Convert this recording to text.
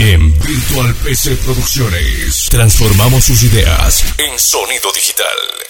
En Virtual PC Producciones transformamos sus ideas en sonido digital.